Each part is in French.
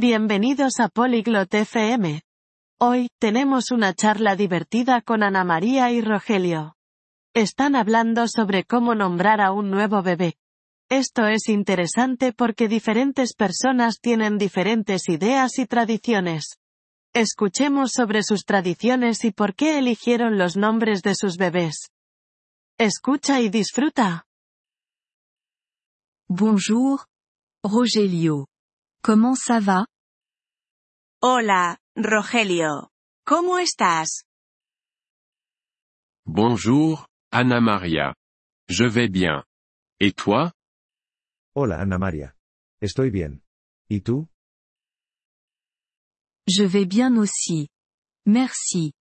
Bienvenidos a Polyglot FM. Hoy, tenemos una charla divertida con Ana María y Rogelio. Están hablando sobre cómo nombrar a un nuevo bebé. Esto es interesante porque diferentes personas tienen diferentes ideas y tradiciones. Escuchemos sobre sus tradiciones y por qué eligieron los nombres de sus bebés. Escucha y disfruta. Bonjour, Rogelio. Comment ça va? Hola, Rogelio. ¿Cómo estás? Bonjour, Anna Maria. Je vais bien. Et toi? Hola Ana María. Estoy bien. ¿Y tú? Je vais bien aussi. Merci.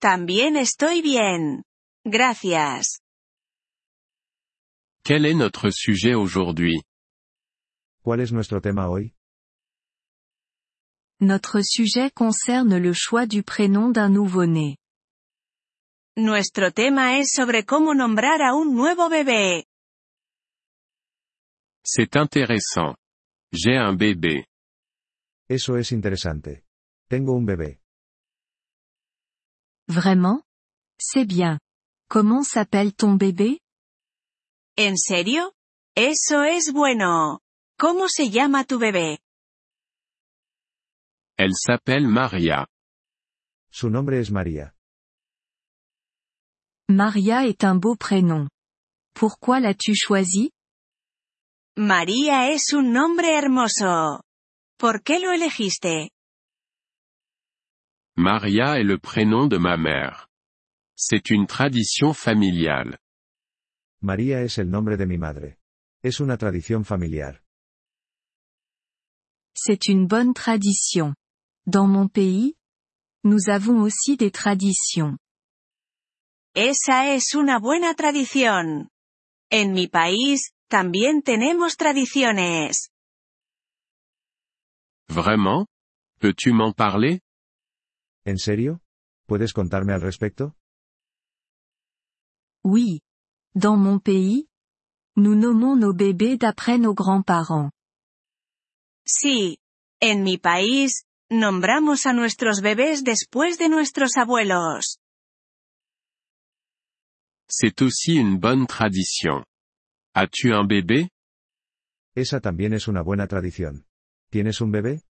También estoy bien. Gracias. Quel est notre sujet aujourd'hui? ¿Cuál es nuestro tema hoy? Notre sujet concerne le choix du prénom d'un nouveau-né. Nuestro tema es sobre cómo nombrar a un nuevo bebé. C'est intéressant. J'ai un bébé. Eso es interesante. Tengo un bebé. Vraiment? C'est bien. Comment s'appelle ton bébé? ¿En serio? Eso es bueno. ¿Cómo se llama tu bebé? Elle s'appelle Maria. Su nombre es María. Maria est un beau prénom. Pourquoi l'as-tu choisi? María es un nombre hermoso. ¿Por qué lo elegiste? Maria est le prénom de ma mère. C'est une tradition familiale. María es el nombre de mi madre. Es una tradición familiar. C'est une bonne tradition. Dans mon pays, nous avons aussi des traditions. Esa es una buena tradición. En mi país, también tenemos tradiciones. Vraiment? Peux-tu m'en parler? ¿En serio? ¿Puedes contarme al respecto? Oui. Dans mon pays, nous nommons nos bébés d'après nos grands-parents. Sí. En mi país, nombramos a nuestros bebés después de nuestros abuelos. C'est aussi une bonne tradition. As-tu un bébé? Esa también es una buena tradición. ¿Tienes un bebé?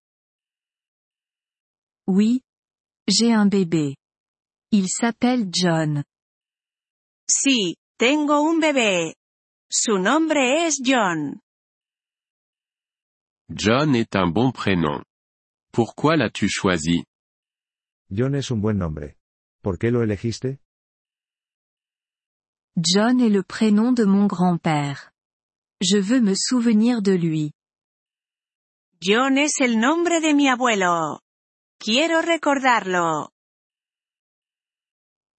Oui. J'ai un bébé. Il s'appelle John. Sí, tengo un bebé. Su nombre es John. John est un bon prénom. Pourquoi l'as-tu choisi? John es un buen nombre. ¿Por qué lo elegiste? John est le prénom de mon grand-père. Je veux me souvenir de lui. John es el nombre de mi abuelo. Quiero recordarlo.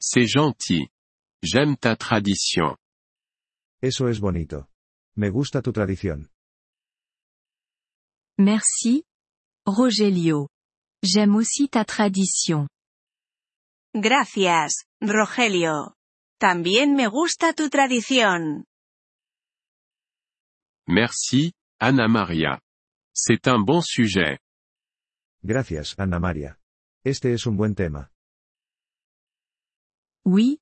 C'est gentil. J'aime ta tradition. Eso es bonito. Me gusta tu tradición. Merci. Rogelio. J'aime aussi ta tradition. Gracias, Rogelio. También me gusta tu tradición. Merci, Anna Maria. C'est un bon sujet. Gracias, Ana María. Este es un buen tema. Oui.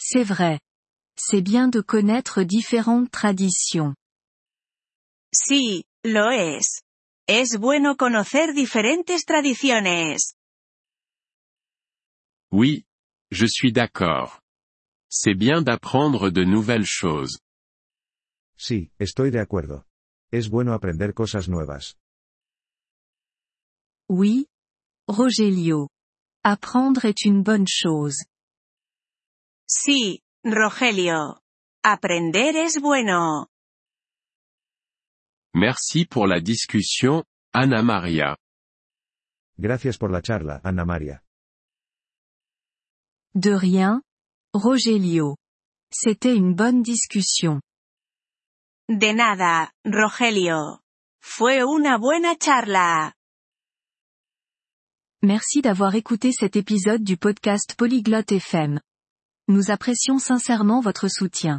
C'est vrai. C'est bien de connaître différentes traditions. Sí, lo es. Es bueno conocer diferentes tradiciones. Oui. Je suis d'accord. C'est bien d'apprendre de nouvelles choses. Sí, estoy de acuerdo. Es bueno aprender cosas nuevas. Oui. Rogelio. Apprendre est une bonne chose. Sí, Rogelio. Aprender es bueno. Merci pour la discussion, Anna Maria. Gracias por la charla, Ana María. De rien. Rogelio. C'était une bonne discussion. De nada, Rogelio. Fue una buena charla. Merci d'avoir écouté cet épisode du podcast Polyglotte FM. Nous apprécions sincèrement votre soutien.